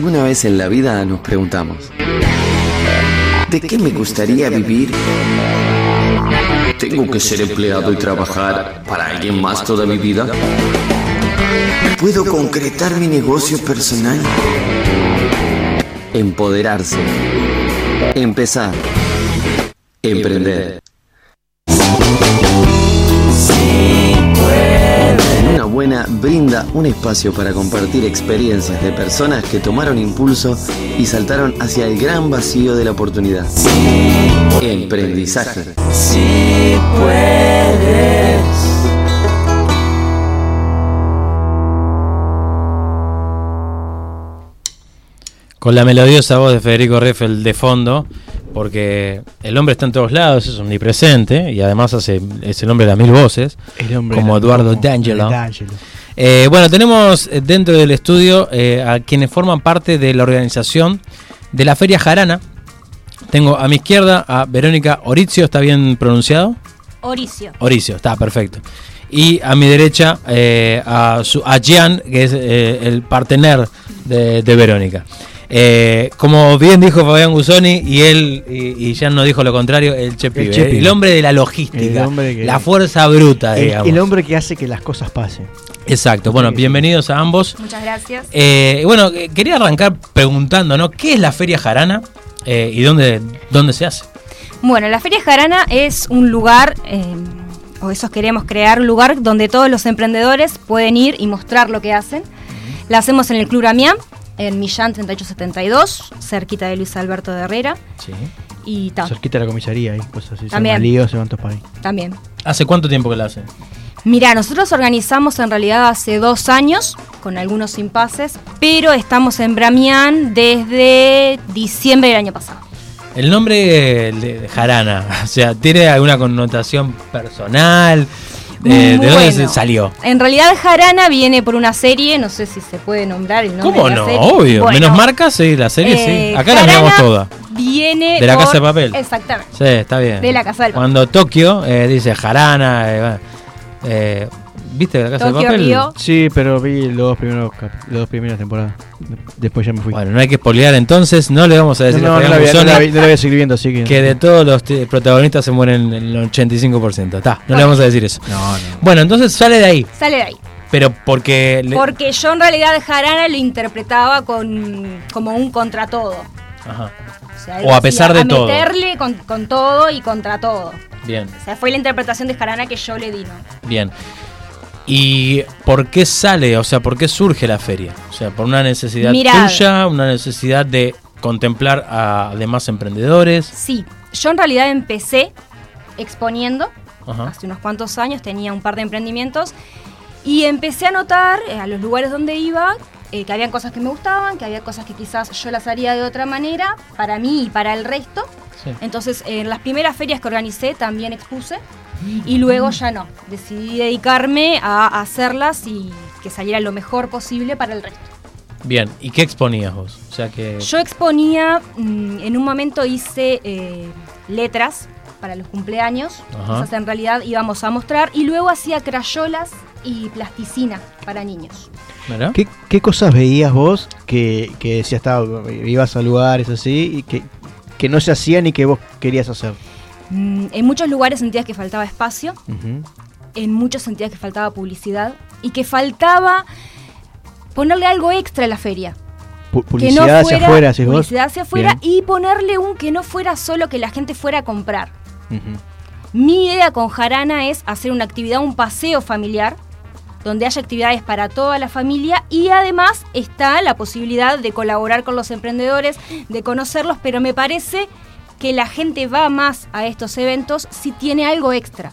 Alguna vez en la vida nos preguntamos, ¿de qué me gustaría vivir? ¿Tengo que ser empleado y trabajar para alguien más toda mi vida? ¿Puedo concretar mi negocio personal? Empoderarse. Empezar. Emprender. Brinda un espacio para compartir experiencias de personas que tomaron impulso y saltaron hacia el gran vacío de la oportunidad. Emprendizaje. Si puedes. Con la melodiosa voz de Federico Reffel de fondo, porque el hombre está en todos lados, es omnipresente y además hace, es el hombre de las mil voces, como Eduardo D'Angelo. Eh, bueno, tenemos eh, dentro del estudio eh, a quienes forman parte de la organización de la Feria Jarana. Tengo a mi izquierda a Verónica Oricio, ¿está bien pronunciado? Oricio. Oricio, está perfecto. Y a mi derecha a, su, a Gian, que es el partener de, de Verónica. Eh, como bien dijo Fabián Gusoni, y él, y, ya no dijo lo contrario, el Chepi, el, hombre de la logística, la fuerza bruta, digamos. El, hombre que hace que las cosas pasen. Exacto, bueno, bienvenidos a ambos. Muchas gracias. Eh, bueno, eh, quería arrancar preguntando, ¿no? ¿Qué es la Feria Jarana y dónde, dónde se hace? Bueno, la Feria Jarana es un lugar o eso queremos crear un lugar donde todos los emprendedores pueden ir y mostrar lo que hacen. La hacemos en el Club Amiam, en Millán 3872, cerquita de Luis Alberto de Herrera. Sí. Y Cerquita de la comisaría, ahí, cosas así. También. Líos, se para ahí. También. ¿Hace cuánto tiempo que la hacen? Mira, nosotros organizamos en realidad hace dos años, con algunos impases, pero estamos en Bramián desde diciembre del año pasado. El nombre de Jarana, o sea, ¿tiene alguna connotación personal? ¿De dónde salió? En realidad Jarana viene por una serie, no sé si se puede nombrar el nombre ¿Cómo de la no? Obvio. Menos marcas, sí, la serie sí. Eh, Acá la miramos toda. Viene de la Casa de Papel. Exactamente. Sí, está bien. De la Casa del Papel. Cuando Tokio eh, dice Jarana, eh, eh ¿Viste la casa de papel? Sí, pero vi los dos primeros las dos primeras temporadas. Después ya me fui. Bueno, no hay que spoilear entonces, no le vamos a decir no, no, no, la voy, a seguir viendo, así que... que de todos los protagonistas se mueren el 85%. Está, no le vamos a decir eso. No, no. Bueno, entonces sale de ahí. Sale de ahí. Pero porque... Porque yo en realidad Jarana lo interpretaba con como un contra todo. Ajá. O, a pesar de todo. meterle con, con, todo y contra todo. Bien. O sea, fue la interpretación de Jarana que yo le di, ¿no? Bien. ¿Y por qué sale? O sea, ¿por qué surge la feria? O sea, por una necesidad tuya, una necesidad de contemplar a demás emprendedores. Sí, yo en realidad empecé exponiendo hace unos cuantos años, tenía un par de emprendimientos y empecé a notar eh, a los lugares donde iba eh, que había cosas que me gustaban, que había cosas que quizás yo las haría de otra manera, para mí y para el resto. Entonces, en las primeras ferias que organicé también expuse y luego ya no. Decidí dedicarme a hacerlas y que saliera lo mejor posible para el resto. Bien, ¿y qué exponías vos? O sea que... Yo exponía, mm, en un momento hice eh, letras para los cumpleaños, sea, en realidad íbamos a mostrar, y luego hacía crayolas y plasticina para niños. ¿Qué, ¿Qué, cosas veías vos que, que decías, ibas a lugares así y que, que no se hacían y que vos querías hacer? Mm, en muchos lugares sentías que faltaba espacio, en muchos sentías que faltaba publicidad y que faltaba ponerle algo extra a la feria. publicidad hacia afuera, Publicidad hacia afuera y ponerle un que no fuera solo que la gente fuera a comprar. Mi idea con Jarana es hacer una actividad, un paseo familiar, donde haya actividades para toda la familia y además está la posibilidad de colaborar con los emprendedores, de conocerlos, pero me parece que la gente va más a estos eventos si tiene algo extra,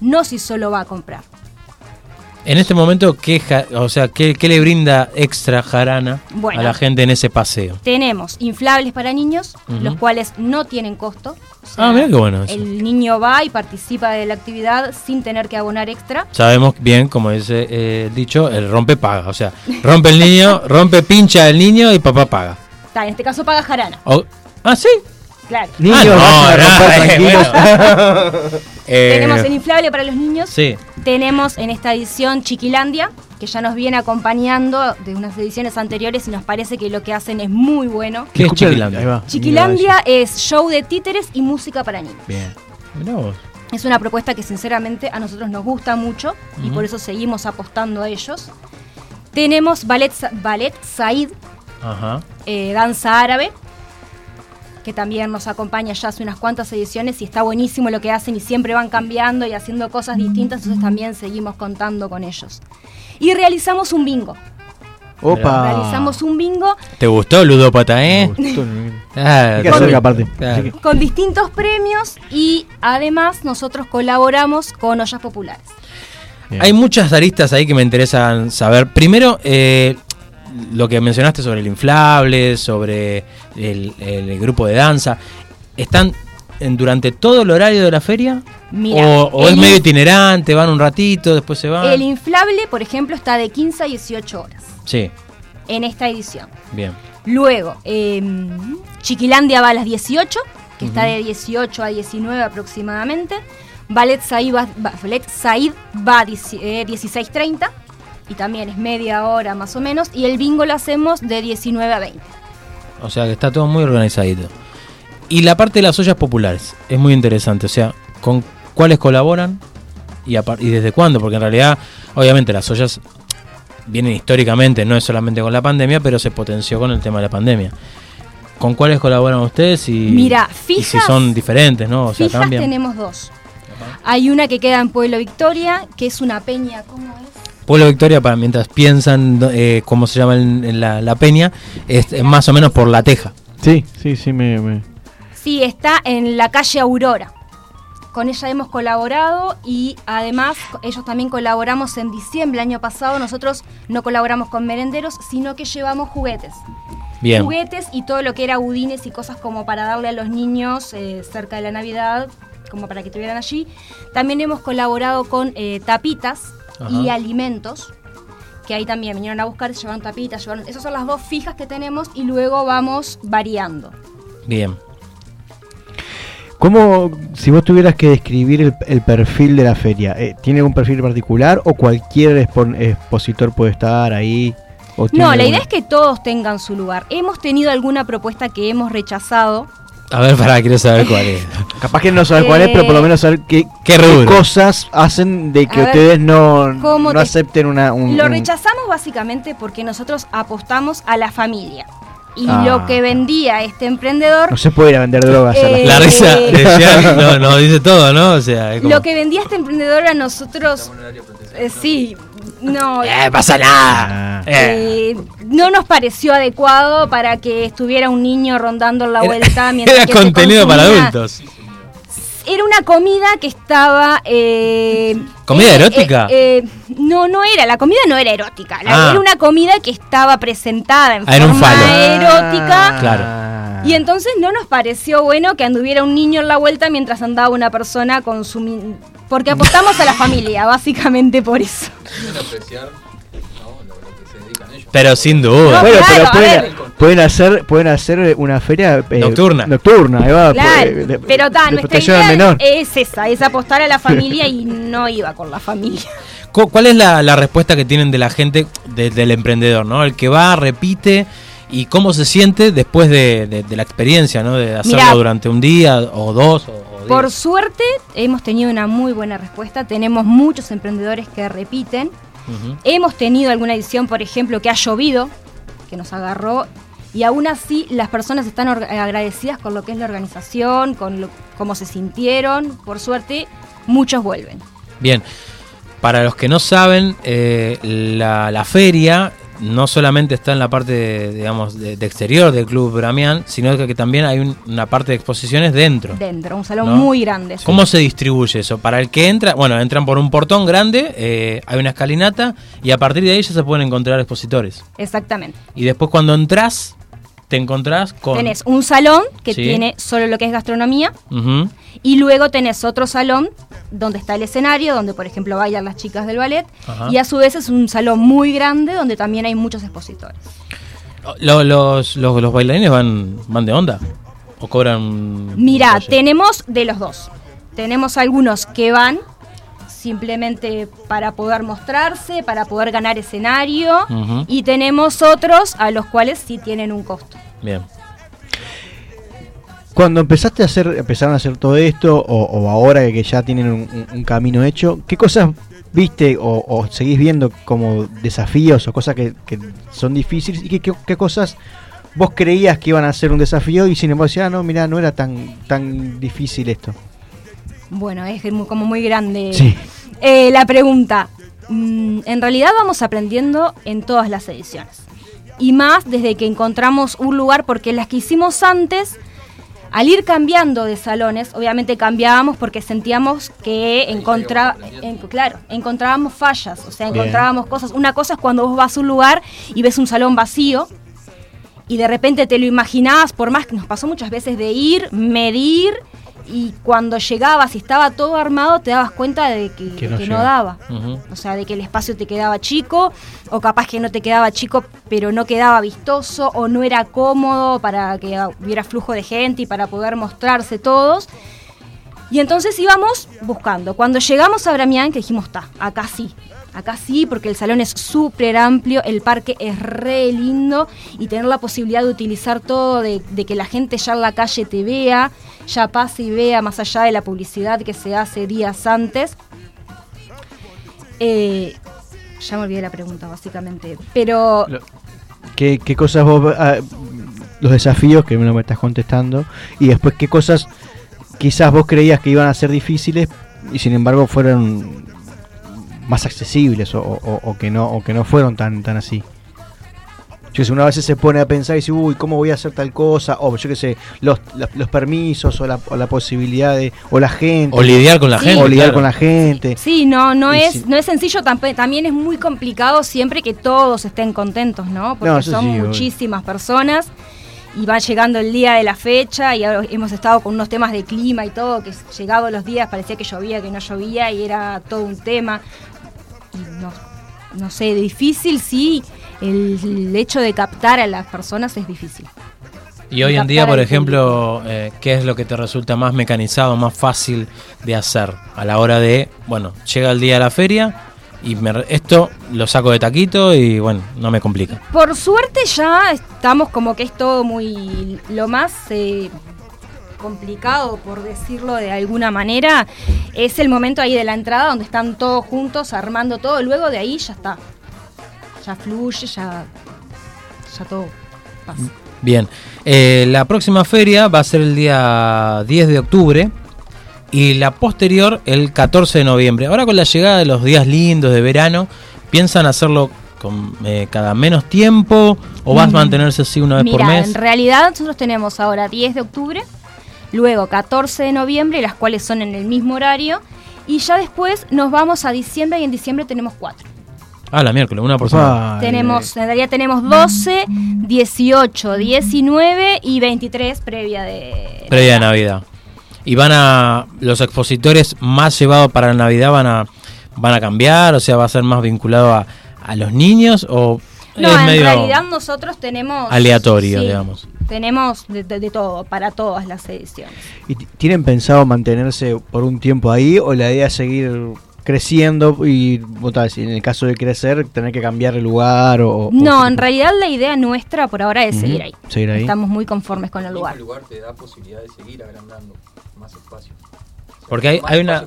no si solo va a comprar. En este momento, ¿qué, o sea, ¿qué, le brinda extra Jarana a la gente en ese paseo? Tenemos inflables para niños, los cuales no tienen costo. ah, mira qué bueno. El niño va y participa de la actividad sin tener que abonar extra. Sabemos bien, como dice eh, el dicho, el rompe paga. O sea, rompe el niño, rompe pincha el niño y papá paga. en este caso paga Jarana. ah, sí. Claro. Niños, ah, tenemos el inflable para los niños. Sí. Tenemos en esta edición Chiquilandia, que ya nos viene acompañando de unas ediciones anteriores y nos parece que lo que hacen es muy bueno. ¿Qué es Chiquilandia? Chiquilandia es show de títeres y música para niños. Bien. Es una propuesta que sinceramente a nosotros nos gusta mucho y por eso seguimos apostando a ellos. Tenemos Ballet, ballet Said, eh, danza árabe, que también nos acompaña ya hace unas cuantas ediciones y está buenísimo lo que hacen y siempre van cambiando y haciendo cosas distintas, entonces también seguimos contando con ellos. Y realizamos un bingo. Opa. Realizamos un bingo. ¿Te gustó Ludópata, eh? Ah, con, con distintos premios y además nosotros colaboramos con Ollas Populares. Hay muchas aristas ahí que me interesan saber. Primero, eh, lo que mencionaste sobre el inflable, sobre el, grupo de danza, ¿están durante todo el horario de la feria? ¿O, es medio itinerante, van un ratito, después se van? El inflable, por ejemplo, está de 15 a 18 horas. Sí. En esta edición. Bien. Luego, em, Chiquilandia va a las 18, que está de 18 a 19 aproximadamente. Ballet Said va, Ballet Said va a 16.30 y también es media hora más o menos, y el bingo lo hacemos de 19 a 20. O sea que está todo muy organizadito. Y la parte de las ollas populares es muy interesante, o sea, con cuáles colaboran y, y desde cuándo, porque en realidad, obviamente las ollas vienen históricamente, no es solamente con la pandemia, pero se potenció con el tema de la pandemia. ¿Con cuáles colaboran ustedes y, Mira, fijas, si son diferentes, no? O sea, cambian. tenemos dos. Hay una que queda en Pueblo Victoria, que es una peña, ¿cómo es? Pueblo Victoria, para mientras piensan eh, cómo se llama en, la, peña, es, más o menos por La Teja. Sí, sí, sí, me, Sí, está en la calle Aurora. Con ella hemos colaborado y además ellos también colaboramos en diciembre año pasado. Nosotros no colaboramos con merenderos, sino que llevamos juguetes. Bien. Juguetes y todo lo que era budines y cosas como para darle a los niños eh, cerca de la Navidad, como para que estuvieran allí. También hemos colaborado con eh, tapitas y alimentos, que ahí también vinieron a buscar, llevaron tapitas, llevaron... Esas son las dos fijas que tenemos y luego vamos variando. Bien. ¿Cómo, si vos tuvieras que describir el, perfil de la feria, eh, ¿tiene algún perfil particular o cualquier expositor puede estar ahí? no, la idea es que todos tengan su lugar. Hemos tenido alguna propuesta que hemos rechazado, a ver, para, quiero saber cuál es. Capaz que no saber cuál es, pero por lo menos saber qué, ¿Qué, cosas hacen de que ustedes no, no acepten una... Un, lo rechazamos básicamente porque nosotros apostamos a la familia. Y ah. lo que vendía este emprendedor... No se puede ir a vender drogas. a la, la risa no, no, dice todo, ¿no? O sea, Lo que vendía este emprendedor a nosotros... Eh, sí, no. Eh, pasa nada. Eh. no nos pareció adecuado para que estuviera un niño rondando la vuelta mientras Era contenido para adultos. Era una comida que estaba. Eh, ¿Comida erótica? no, no era. La comida no era erótica. Ah. Era una comida que estaba presentada en ah, forma erótica. claro. Y entonces no nos pareció bueno que anduviera un niño en la vuelta mientras andaba una persona consumiendo porque apostamos a la familia, básicamente por eso. Pero sin duda. bueno, pero pueden, hacer pueden hacer una feria eh, nocturna. Nocturna, va, claro, pero tan nuestra idea es esa, es apostar a la familia y no iba con la familia. ¿Cuál es la, respuesta que tienen de la gente, del emprendedor, no? El que va, repite y cómo se siente después de, la experiencia, ¿no? De hacerlo durante un día o dos o por suerte hemos tenido una muy buena respuesta. Tenemos muchos emprendedores que repiten. Hemos tenido alguna edición, por ejemplo, que ha llovido, que nos agarró. Y aún así las personas están agradecidas con lo que es la organización, con cómo se sintieron. Por suerte, muchos vuelven. Bien, para los que no saben, eh, la, la, feria no solamente está en la parte, digamos, de, exterior del Club Bramián, sino que, también hay una parte de exposiciones dentro. Dentro, un salón muy grande. ¿Cómo se distribuye eso? Para el que entra, bueno, entran por un portón grande, eh, hay una escalinata y a partir de ahí ya se pueden encontrar expositores. Exactamente. Y después cuando entras, te encontrás con... Tenés un salón que tiene solo lo que es gastronomía y luego tenés otro salón donde está el escenario, donde por ejemplo bailan las chicas del ballet y a su vez es un salón muy grande donde también hay muchos expositores. ¿Los, los, los, bailarines van, van de onda? ¿O cobran? Mira, tenemos de los dos. Tenemos algunos que van simplemente para poder mostrarse, para poder ganar escenario, y tenemos otros a los cuales sí tienen un costo. Bien. Cuando empezaste a hacer, empezaron a hacer todo esto, o, ahora que ya tienen un, camino hecho, ¿qué cosas viste o, seguís viendo como desafíos o cosas que, son difíciles y qué, cosas vos creías que iban a ser un desafío y sin embargo decías, ah, no, mira, no era tan, tan difícil esto? Bueno, es como muy grande eh, la pregunta. Mm, en realidad vamos aprendiendo en todas las ediciones. Y más desde que encontramos un lugar, porque las que hicimos antes al ir cambiando de salones, obviamente cambiábamos porque sentíamos que encontra, claro, encontrábamos fallas, o sea, encontrábamos cosas. Una cosa es cuando vos vas a un lugar y ves un salón vacío y de repente te lo imaginabas, por más que nos pasó muchas veces de ir, medir y cuando llegabas y estaba todo armado te dabas cuenta de que, no, daba. O sea, de que el espacio te quedaba chico o capaz que no te quedaba chico pero no quedaba vistoso o no era cómodo para que hubiera flujo de gente y para poder mostrarse todos. Y entonces íbamos buscando. Cuando llegamos a Bramián, que dijimos, está, acá sí, Acá sí, porque el salón es súper amplio, el parque es re lindo y tener la posibilidad de utilizar todo, de, que la gente ya en la calle te vea, ya pase y vea más allá de la publicidad que se hace días antes. Eh, ya me olvidé la pregunta, básicamente. Pero. ¿Qué, cosas vos. Ah, los desafíos que no me estás contestando. Y después, ¿qué cosas quizás vos creías que iban a ser difíciles y sin embargo fueron más accesibles o, que no o que no fueron tan tan así yo sé, una vez se pone a pensar y dice, uy, ¿cómo voy a hacer tal cosa? O yo qué sé, los, los, permisos o la, o la, posibilidad de, o la gente. O lidiar con la gente. O lidiar con la gente. Sí, no, no, es, no es sencillo, también es muy complicado siempre que todos estén contentos, ¿no? Porque son muchísimas personas y va llegando el día de la fecha y hemos estado con unos temas de clima y todo, que llegado los días parecía que llovía, que no llovía y era todo un tema no, no sé, difícil sí, el, hecho de captar a las personas es difícil. Y hoy en día, por ejemplo, eh, ¿qué es lo que te resulta más mecanizado, más fácil de hacer a la hora de, bueno, llega el día de la feria y esto lo saco de taquito y bueno, no me complica? Por suerte ya estamos como que es todo muy, lo más eh, complicado, por decirlo de alguna manera, es el momento ahí de la entrada donde están todos juntos armando todo. Luego de ahí ya está. Ya fluye, ya, ya todo pasa. Bien. Eh, la próxima feria va a ser el día 10 de octubre y la posterior el 14 de noviembre. Ahora con la llegada de los días lindos de verano, ¿piensan hacerlo con eh, cada menos tiempo o vas a mantenerse así una vez por mes? En realidad nosotros tenemos ahora 10 de octubre, luego 14 de noviembre, las cuales son en el mismo horario, y ya después nos vamos a diciembre y en diciembre tenemos cuatro. Ah, la miércoles, una persona. Tenemos, en realidad tenemos 12, 18, 19 y 23 previa de... Previa de Navidad. ¿Y van a, los expositores más llevados para la Navidad van a, van a cambiar? O sea, ¿va a ser más vinculado a, a los niños o no, en realidad nosotros tenemos... Aleatorio, digamos. Tenemos de, todo, para todas las ediciones. ¿Y tienen pensado mantenerse por un tiempo ahí o la idea es seguir creciendo y en el caso de crecer tener que cambiar el lugar o, no en realidad la idea nuestra por ahora es seguir, ahí. estamos muy conformes con el lugar el lugar te da posibilidad de seguir agrandando más espacio porque hay, hay una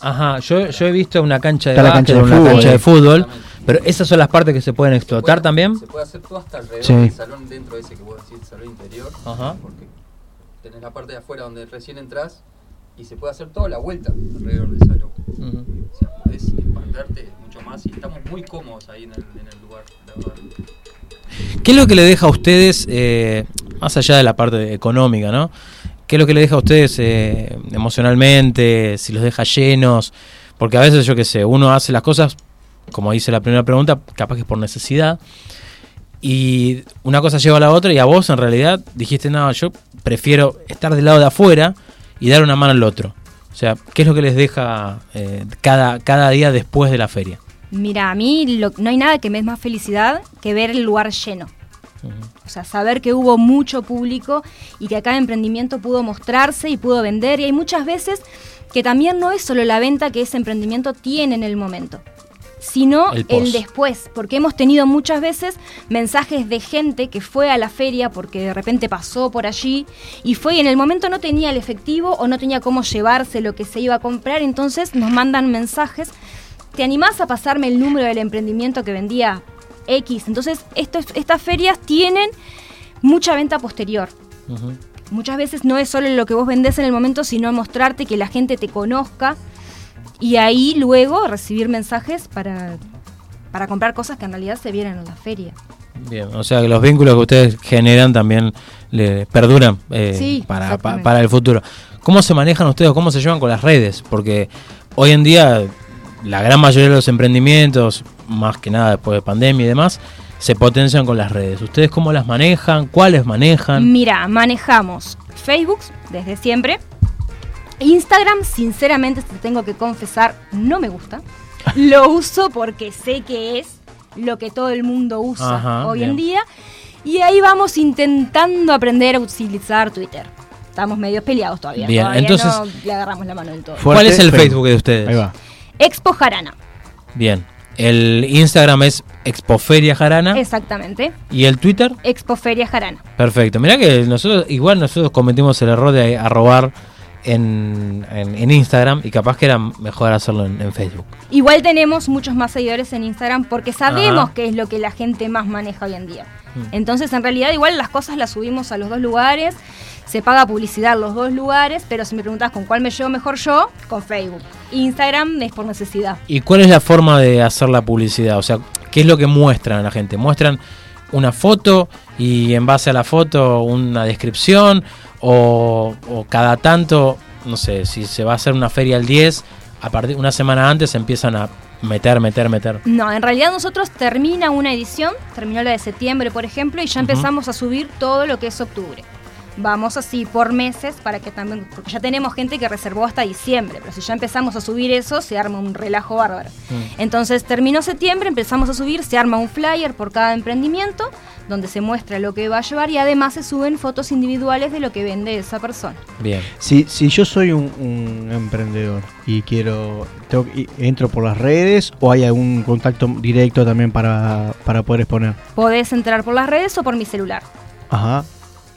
ajá yo, yo he visto una cancha de básquet, una cancha de fútbol pero esas son las partes que se pueden explotar también. Se puede hacer todo hasta alrededor del salón dentro de ese que vos decís, el salón interior. Ajá. Porque tenés la parte de afuera donde recién entras y se puede hacer toda la vuelta alrededor del salón. O sea, podés expanderte mucho más y estamos muy cómodos ahí en el, en el lugar, la verdad. ¿Qué es lo que le deja a ustedes, eh, más allá de la parte económica, ¿no? ¿Qué es lo que le deja a ustedes eh, emocionalmente? Si los deja llenos. Porque a veces, yo qué sé, uno hace las cosas como dice la primera pregunta, capaz que es por necesidad. Y una cosa lleva a la otra y a vos en realidad dijiste, no, yo prefiero estar del lado de afuera y dar una mano al otro. O sea, ¿qué es lo que les deja eh, cada, cada día después de la feria? Mira, a mí no hay nada que me dé más felicidad que ver el lugar lleno. O sea, saber que hubo mucho público y que cada emprendimiento pudo mostrarse y pudo vender. Y hay muchas veces que también no es solo la venta que ese emprendimiento tiene en el momento sino el, después, porque hemos tenido muchas veces mensajes de gente que fue a la feria porque de repente pasó por allí y fue y en el momento no tenía el efectivo o no tenía cómo llevarse lo que se iba a comprar, entonces nos mandan mensajes, ¿te animás a pasarme el número del emprendimiento que vendía X? Entonces estas ferias tienen mucha venta posterior. Muchas veces no es solo lo que vos vendés en el momento, sino mostrarte que la gente te conozca y ahí luego recibir mensajes para, para comprar cosas que en realidad se vienen en la feria. Bien, o sea que los vínculos que ustedes generan también le perduran eh, para, para, el futuro. ¿Cómo se manejan ustedes cómo se llevan con las redes? Porque hoy en día la gran mayoría de los emprendimientos, más que nada después de pandemia y demás, se potencian con las redes. ¿Ustedes cómo las manejan? ¿Cuáles manejan? Mira, manejamos Facebook desde siempre, Instagram, sinceramente, te tengo que confesar, no me gusta. Lo uso porque sé que es lo que todo el mundo usa hoy en día. Y ahí vamos intentando aprender a utilizar Twitter. Estamos medio peleados todavía. Bien, entonces no le agarramos la mano del todo. ¿Cuál es el Facebook de ustedes? Ahí va. Expo Jarana. Bien. El Instagram es Expoferia Jarana. Exactamente. ¿Y el Twitter? Expoferia Jarana. Perfecto. Mirá que nosotros, igual nosotros cometimos el error de arrobar en, en, Instagram y capaz que era mejor hacerlo en, Facebook. Igual tenemos muchos más seguidores en Instagram porque sabemos que es lo que la gente más maneja hoy en día. Mm. Entonces, en realidad, igual las cosas las subimos a los dos lugares, se paga publicidad los dos lugares, pero si me preguntas con cuál me llevo mejor yo, con Facebook. Instagram es por necesidad. ¿Y cuál es la forma de hacer la publicidad? O sea, ¿qué es lo que muestran a la gente? ¿Muestran una foto y en base a la foto una descripción o, cada tanto, no sé, si se va a hacer una feria el 10, a partir una semana antes empiezan a meter, meter, meter. No, en realidad nosotros termina una edición, terminó la de septiembre, por ejemplo, y ya empezamos a subir todo lo que es octubre vamos así por meses para que también, porque ya tenemos gente que reservó hasta diciembre, pero si ya empezamos a subir eso, se arma un relajo bárbaro. Mm. Entonces terminó septiembre, empezamos a subir, se arma un flyer por cada emprendimiento, donde se muestra lo que va a llevar y además se suben fotos individuales de lo que vende esa persona. Bien. Si, si yo soy un, emprendedor y quiero, entro por las redes o hay algún contacto directo también para, para poder exponer. Podés entrar por las redes o por mi celular. Ajá.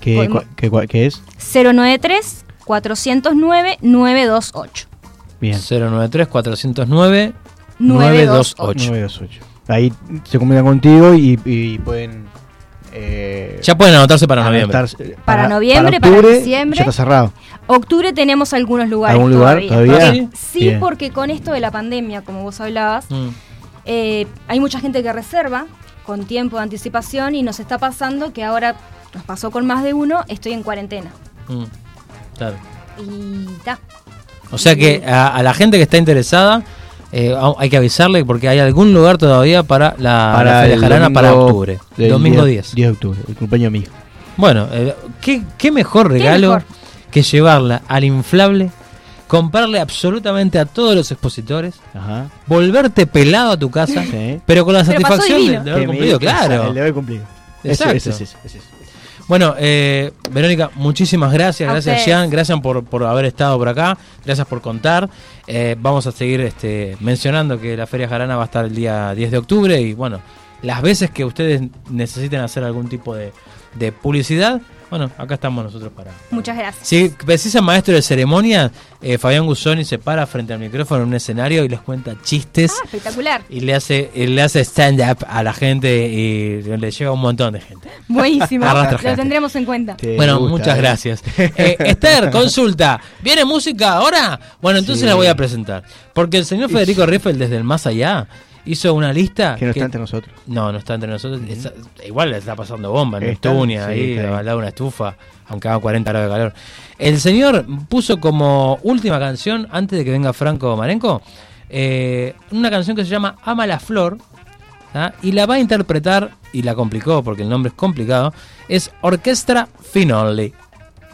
¿Qué, es? 093 409 928. Bien. 093 409 928. Ahí se comunican contigo y, pueden. Eh, ya pueden anotarse para noviembre. Para, noviembre, para, diciembre. Ya está cerrado. Octubre tenemos algunos lugares. ¿Algún lugar todavía? Sí, porque con esto de la pandemia, como vos hablabas, mm. eh, hay mucha gente que reserva con tiempo de anticipación y nos está pasando que ahora nos pasó con más de uno, estoy en cuarentena. Mm, claro. Y ta. O sea que a, la gente que está interesada, eh, hay que avisarle porque hay algún lugar todavía para la, para Feria Jarana para octubre. Domingo 10. 10 de octubre, el cumpleaños mío. Bueno, eh, ¿qué, mejor regalo que llevarla al inflable, comprarle absolutamente a todos los expositores, volverte pelado a tu casa, pero con la satisfacción de, haber cumplido, claro. El de haber cumplido. Exacto. Eso, eso, bueno, eh, Verónica, muchísimas gracias. gracias, Jean. Gracias por, haber estado por acá. Gracias por contar. Eh, vamos a seguir este, mencionando que la Feria Jarana va a estar el día 10 de octubre. Y bueno, las veces que ustedes necesiten hacer algún tipo de, de publicidad, bueno, acá estamos nosotros para. Muchas gracias. Si precisan maestro de ceremonia, eh, Fabián Guzoni se para frente al micrófono en un escenario y les cuenta chistes. Ah, espectacular. Y le hace, le hace stand-up a la gente y le lleva un montón de gente. Buenísimo. Lo tendremos en cuenta. bueno, muchas ¿eh? gracias. Eh, Esther, consulta. ¿Viene música ahora? Bueno, entonces la voy a presentar. Porque el señor Federico Riffel, desde el más allá, hizo una lista. Que no está entre nosotros. No, no está entre nosotros. igual le está pasando bomba en Estunia, ahí, al lado de una estufa, aunque haga 40 grados de calor. El señor puso como última canción, antes de que venga Franco Marenco, eh, una canción que se llama Ama la Flor. ¿ah? Y la va a interpretar, y la complicó porque el nombre es complicado, es Orquestra Finale.